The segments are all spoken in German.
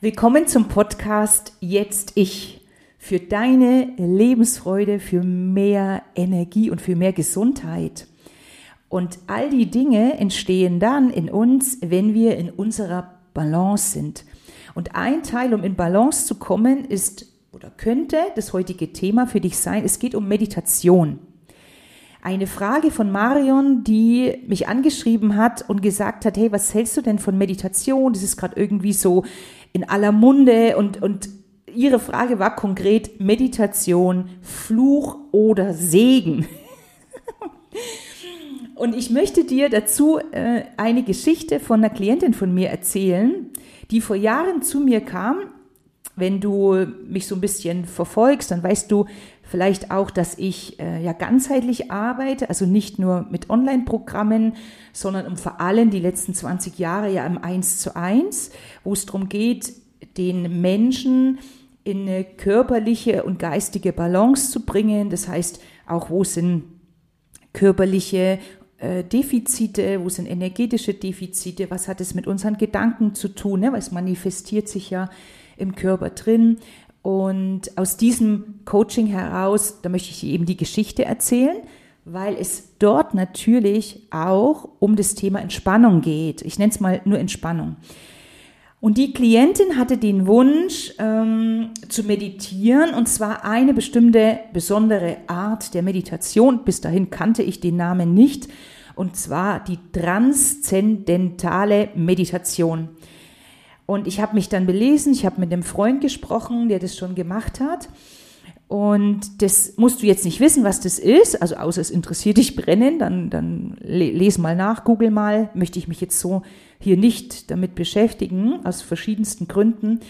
Willkommen zum Podcast Jetzt Ich. Für deine Lebensfreude, für mehr Energie und für mehr Gesundheit. Und all die Dinge entstehen dann in uns, wenn wir in unserer Balance sind. Und ein Teil, um in Balance zu kommen, ist oder könnte das heutige Thema für dich sein, es geht um Meditation. Eine Frage von Marion, die mich angeschrieben hat und gesagt hat, hey, was hältst du denn von Meditation? Das ist gerade irgendwie so in aller Munde und, und ihre Frage war konkret Meditation, Fluch oder Segen. und ich möchte dir dazu äh, eine Geschichte von einer Klientin von mir erzählen, die vor Jahren zu mir kam. Wenn du mich so ein bisschen verfolgst, dann weißt du vielleicht auch, dass ich äh, ja ganzheitlich arbeite, also nicht nur mit Online-Programmen, sondern um vor allem die letzten 20 Jahre ja im Eins zu eins, wo es darum geht, den Menschen in eine körperliche und geistige Balance zu bringen. Das heißt, auch wo sind körperliche äh, Defizite, wo sind energetische Defizite, was hat es mit unseren Gedanken zu tun, ne? weil es manifestiert sich ja im Körper drin. Und aus diesem Coaching heraus, da möchte ich eben die Geschichte erzählen, weil es dort natürlich auch um das Thema Entspannung geht. Ich nenne es mal nur Entspannung. Und die Klientin hatte den Wunsch ähm, zu meditieren und zwar eine bestimmte besondere Art der Meditation. Bis dahin kannte ich den Namen nicht und zwar die transzendentale Meditation. Und ich habe mich dann belesen, ich habe mit einem Freund gesprochen, der das schon gemacht hat. Und das musst du jetzt nicht wissen, was das ist, also außer es interessiert dich brennend, dann, dann lese mal nach, google mal, möchte ich mich jetzt so hier nicht damit beschäftigen, aus verschiedensten Gründen.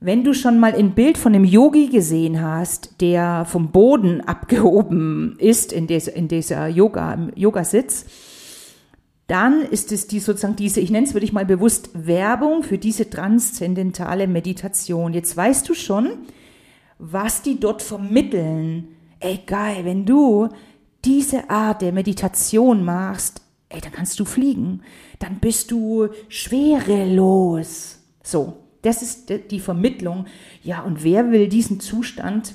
Wenn du schon mal ein Bild von einem Yogi gesehen hast, der vom Boden abgehoben ist in dieser, in dieser Yoga, Yogasitz, dann ist es die sozusagen diese, ich nenne es würde ich mal bewusst Werbung für diese transzendentale Meditation. Jetzt weißt du schon, was die dort vermitteln. Ey, geil, wenn du diese Art der Meditation machst, ey, dann kannst du fliegen. Dann bist du schwerelos. So, das ist die Vermittlung. Ja, und wer will diesen Zustand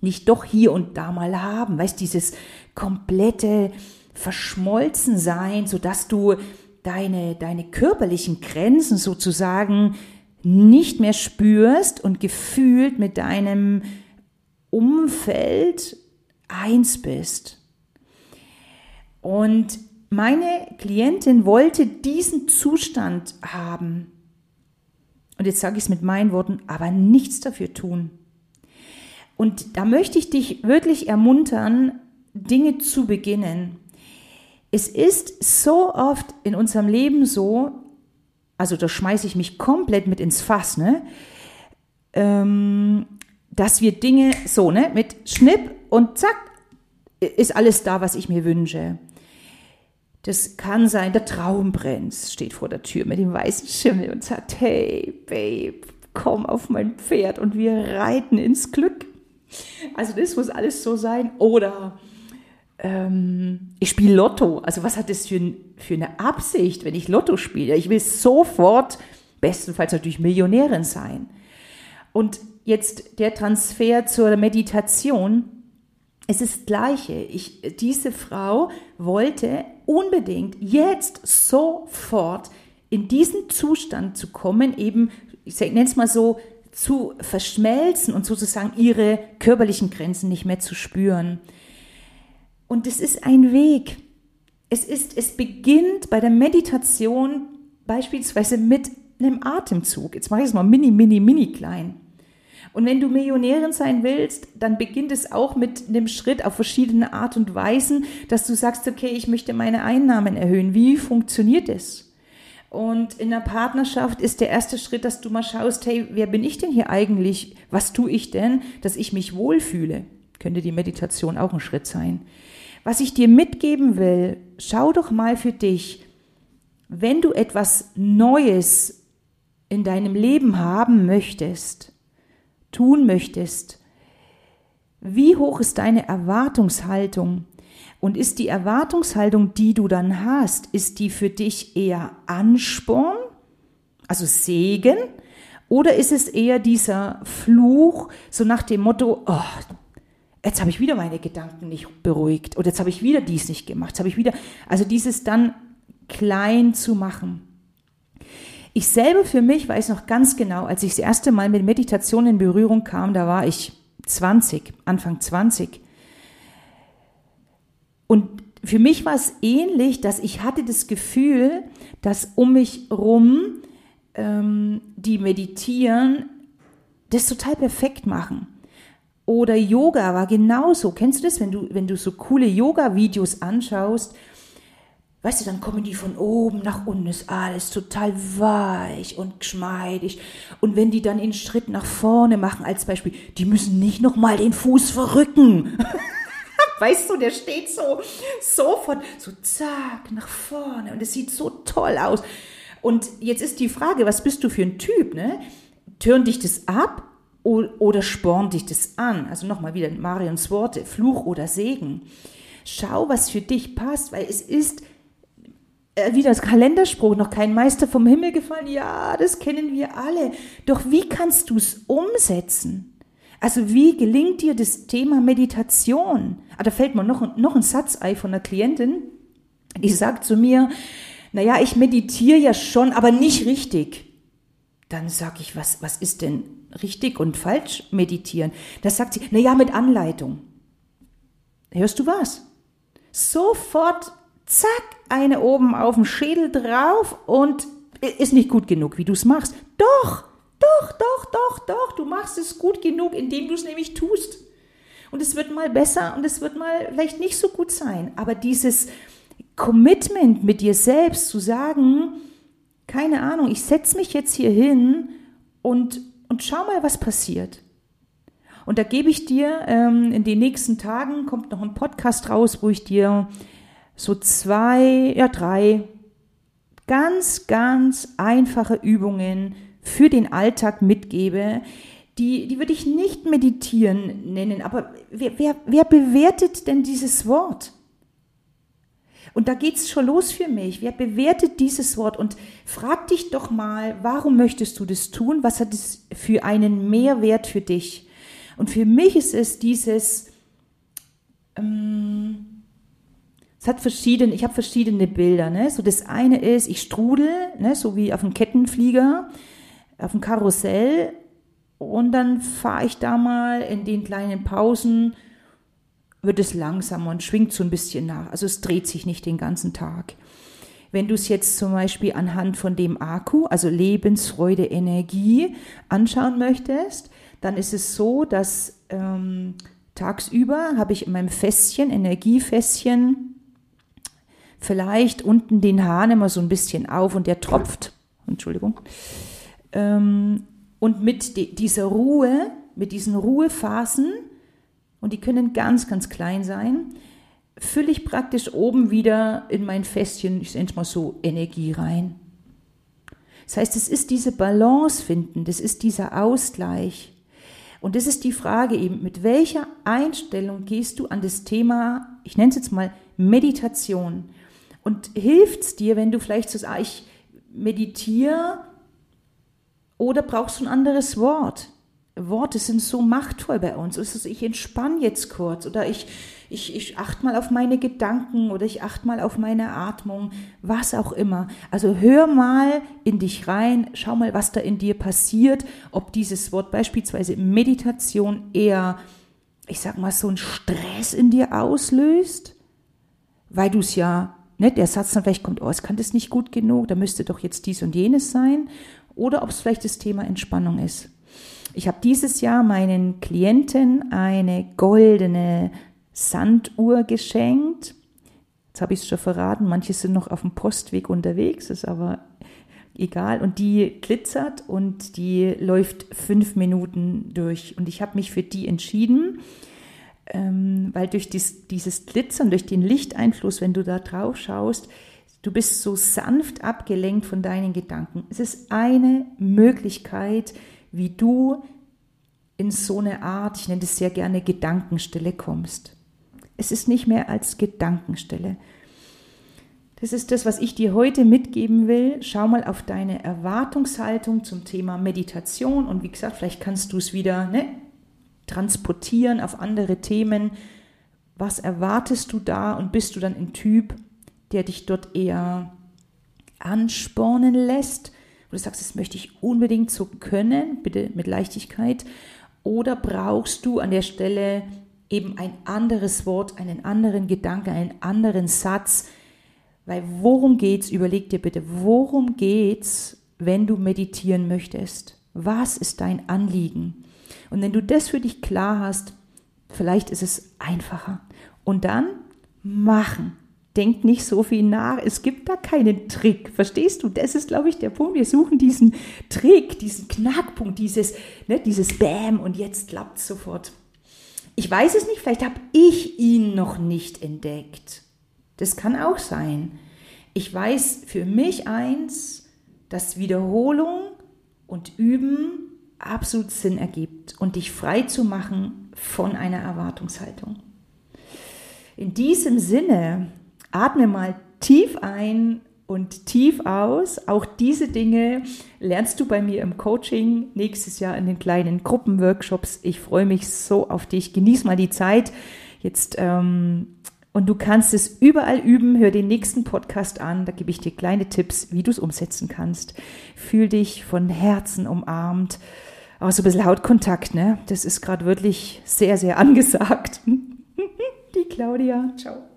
nicht doch hier und da mal haben? Weißt, dieses komplette verschmolzen sein, sodass du deine, deine körperlichen Grenzen sozusagen nicht mehr spürst und gefühlt mit deinem Umfeld eins bist. Und meine Klientin wollte diesen Zustand haben. Und jetzt sage ich es mit meinen Worten, aber nichts dafür tun. Und da möchte ich dich wirklich ermuntern, Dinge zu beginnen. Es ist so oft in unserem Leben so, also da schmeiße ich mich komplett mit ins Fass, ne? Ähm, dass wir Dinge so, ne, mit Schnipp und zack, ist alles da, was ich mir wünsche. Das kann sein, der Traumprinz steht vor der Tür mit dem weißen Schimmel und sagt, hey, Babe, komm auf mein Pferd und wir reiten ins Glück. Also das muss alles so sein. Oder ähm, ich spiele Lotto. Also was hat das für, für eine Absicht, wenn ich Lotto spiele? Ich will sofort, bestenfalls natürlich Millionärin sein. Und jetzt der Transfer zur Meditation. Es ist das Gleiche. Ich, diese Frau wollte unbedingt jetzt sofort in diesen Zustand zu kommen, eben, ich nenne es mal so, zu verschmelzen und sozusagen ihre körperlichen Grenzen nicht mehr zu spüren. Und es ist ein Weg. Es ist, es beginnt bei der Meditation beispielsweise mit einem Atemzug. Jetzt mache ich es mal mini, mini, mini klein. Und wenn du Millionärin sein willst, dann beginnt es auch mit einem Schritt auf verschiedene Art und Weisen, dass du sagst, okay, ich möchte meine Einnahmen erhöhen. Wie funktioniert es? Und in der Partnerschaft ist der erste Schritt, dass du mal schaust, hey, wer bin ich denn hier eigentlich? Was tue ich denn, dass ich mich wohlfühle? Könnte die Meditation auch ein Schritt sein. Was ich dir mitgeben will, schau doch mal für dich, wenn du etwas Neues in deinem Leben haben möchtest, tun möchtest, wie hoch ist deine Erwartungshaltung? Und ist die Erwartungshaltung, die du dann hast, ist die für dich eher Ansporn, also Segen, Oder ist es eher dieser Fluch, so nach dem Motto, oh, jetzt habe ich wieder meine Gedanken nicht beruhigt oder jetzt habe ich wieder dies nicht gemacht, jetzt habe ich wieder, also dieses dann klein zu machen. Ich selber für mich weiß noch ganz genau, als ich das erste Mal mit Meditation in Berührung kam, da war ich 20, Anfang 20. Und für mich war es ähnlich, dass ich hatte das Gefühl, dass um mich rum ähm, die meditieren, das total perfekt machen. Oder Yoga war genauso. Kennst du das, wenn du, wenn du so coole Yoga-Videos anschaust? Weißt du, dann kommen die von oben nach unten, ist alles total weich und geschmeidig. Und wenn die dann einen Schritt nach vorne machen, als Beispiel, die müssen nicht nochmal den Fuß verrücken. weißt du, der steht so, sofort, so zack, nach vorne. Und es sieht so toll aus. Und jetzt ist die Frage, was bist du für ein Typ, ne? Tören dich das ab oder spornt dich das an? Also nochmal wieder Marions Worte, Fluch oder Segen. Schau, was für dich passt, weil es ist äh, wieder das Kalenderspruch, noch kein Meister vom Himmel gefallen. Ja, das kennen wir alle. Doch wie kannst du es umsetzen? Also wie gelingt dir das Thema Meditation? Ah, da fällt mir noch, noch ein Satz ein von einer Klientin, die sagt zu mir, naja, ich meditiere ja schon, aber nicht richtig. Dann sage ich, was, was ist denn richtig und falsch meditieren. Das sagt sie, na ja, mit Anleitung. Hörst du was? Sofort, zack, eine oben auf dem Schädel drauf und ist nicht gut genug, wie du es machst. Doch, doch, doch, doch, doch, du machst es gut genug, indem du es nämlich tust. Und es wird mal besser und es wird mal vielleicht nicht so gut sein. Aber dieses Commitment mit dir selbst zu sagen, keine Ahnung, ich setze mich jetzt hier hin und und schau mal, was passiert. Und da gebe ich dir, ähm, in den nächsten Tagen kommt noch ein Podcast raus, wo ich dir so zwei, ja drei ganz, ganz einfache Übungen für den Alltag mitgebe. Die, die würde ich nicht meditieren nennen, aber wer, wer, wer bewertet denn dieses Wort? Und da geht's schon los für mich. Wer bewertet dieses Wort? Und frag dich doch mal, warum möchtest du das tun? Was hat es für einen Mehrwert für dich? Und für mich ist es dieses, ähm, es hat verschiedene, ich habe verschiedene Bilder. Ne? So das eine ist, ich strudel, ne? so wie auf einem Kettenflieger, auf dem Karussell. Und dann fahre ich da mal in den kleinen Pausen wird es langsamer und schwingt so ein bisschen nach. Also es dreht sich nicht den ganzen Tag. Wenn du es jetzt zum Beispiel anhand von dem Akku, also Lebensfreude, Energie, anschauen möchtest, dann ist es so, dass ähm, tagsüber habe ich in meinem Fässchen, Energiefässchen, vielleicht unten den Hahn immer so ein bisschen auf und der tropft. Entschuldigung. Ähm, und mit dieser Ruhe, mit diesen Ruhephasen, und die können ganz, ganz klein sein, fülle ich praktisch oben wieder in mein Fässchen, ich nenne es mal so, Energie rein. Das heißt, es ist diese Balance finden, das ist dieser Ausgleich. Und das ist die Frage eben, mit welcher Einstellung gehst du an das Thema, ich nenne es jetzt mal Meditation. Und hilft es dir, wenn du vielleicht so sagst, ich meditiere oder brauchst du ein anderes Wort? Worte sind so machtvoll bei uns. Ist ich entspanne jetzt kurz oder ich, ich, ich achte mal auf meine Gedanken oder ich achte mal auf meine Atmung, was auch immer. Also hör mal in dich rein, schau mal, was da in dir passiert, ob dieses Wort beispielsweise Meditation eher, ich sag mal, so einen Stress in dir auslöst, weil du es ja, ne, der Satz dann vielleicht kommt, oh, es kann das nicht gut genug, da müsste doch jetzt dies und jenes sein, oder ob es vielleicht das Thema Entspannung ist. Ich habe dieses Jahr meinen Klienten eine goldene Sanduhr geschenkt. Jetzt habe ich es schon verraten, manche sind noch auf dem Postweg unterwegs, ist aber egal. Und die glitzert und die läuft fünf Minuten durch. Und ich habe mich für die entschieden, ähm, weil durch dies, dieses Glitzern, durch den Lichteinfluss, wenn du da drauf schaust, du bist so sanft abgelenkt von deinen Gedanken. Es ist eine Möglichkeit, wie du in so eine Art, ich nenne das sehr gerne Gedankenstille kommst. Es ist nicht mehr als Gedankenstille. Das ist das, was ich dir heute mitgeben will. Schau mal auf deine Erwartungshaltung zum Thema Meditation und wie gesagt, vielleicht kannst du es wieder ne, transportieren auf andere Themen. Was erwartest du da und bist du dann ein Typ, der dich dort eher anspornen lässt, du sagst, das möchte ich unbedingt so können, bitte mit Leichtigkeit, oder brauchst du an der Stelle eben ein anderes Wort, einen anderen Gedanken, einen anderen Satz, weil worum geht's? Überleg dir bitte, worum geht's, wenn du meditieren möchtest? Was ist dein Anliegen? Und wenn du das für dich klar hast, vielleicht ist es einfacher. Und dann machen. Denk nicht so viel nach. Es gibt da keinen Trick. Verstehst du? Das ist, glaube ich, der Punkt. Wir suchen diesen Trick, diesen Knackpunkt, dieses, ne, dieses Bäm und jetzt klappt sofort. Ich weiß es nicht, vielleicht habe ich ihn noch nicht entdeckt. Das kann auch sein. Ich weiß für mich eins, dass Wiederholung und Üben absolut Sinn ergibt und dich frei zu machen von einer Erwartungshaltung. In diesem Sinne, atme mal tief ein und tief aus. Auch diese Dinge lernst du bei mir im Coaching nächstes Jahr in den kleinen Gruppenworkshops. Ich freue mich so auf dich. Genieß mal die Zeit. Jetzt ähm, und du kannst es überall üben. Hör den nächsten Podcast an. Da gebe ich dir kleine Tipps, wie du es umsetzen kannst. Fühl dich von Herzen umarmt. Aber so ein bisschen Hautkontakt, ne? Das ist gerade wirklich sehr, sehr angesagt. Die Claudia. Ciao.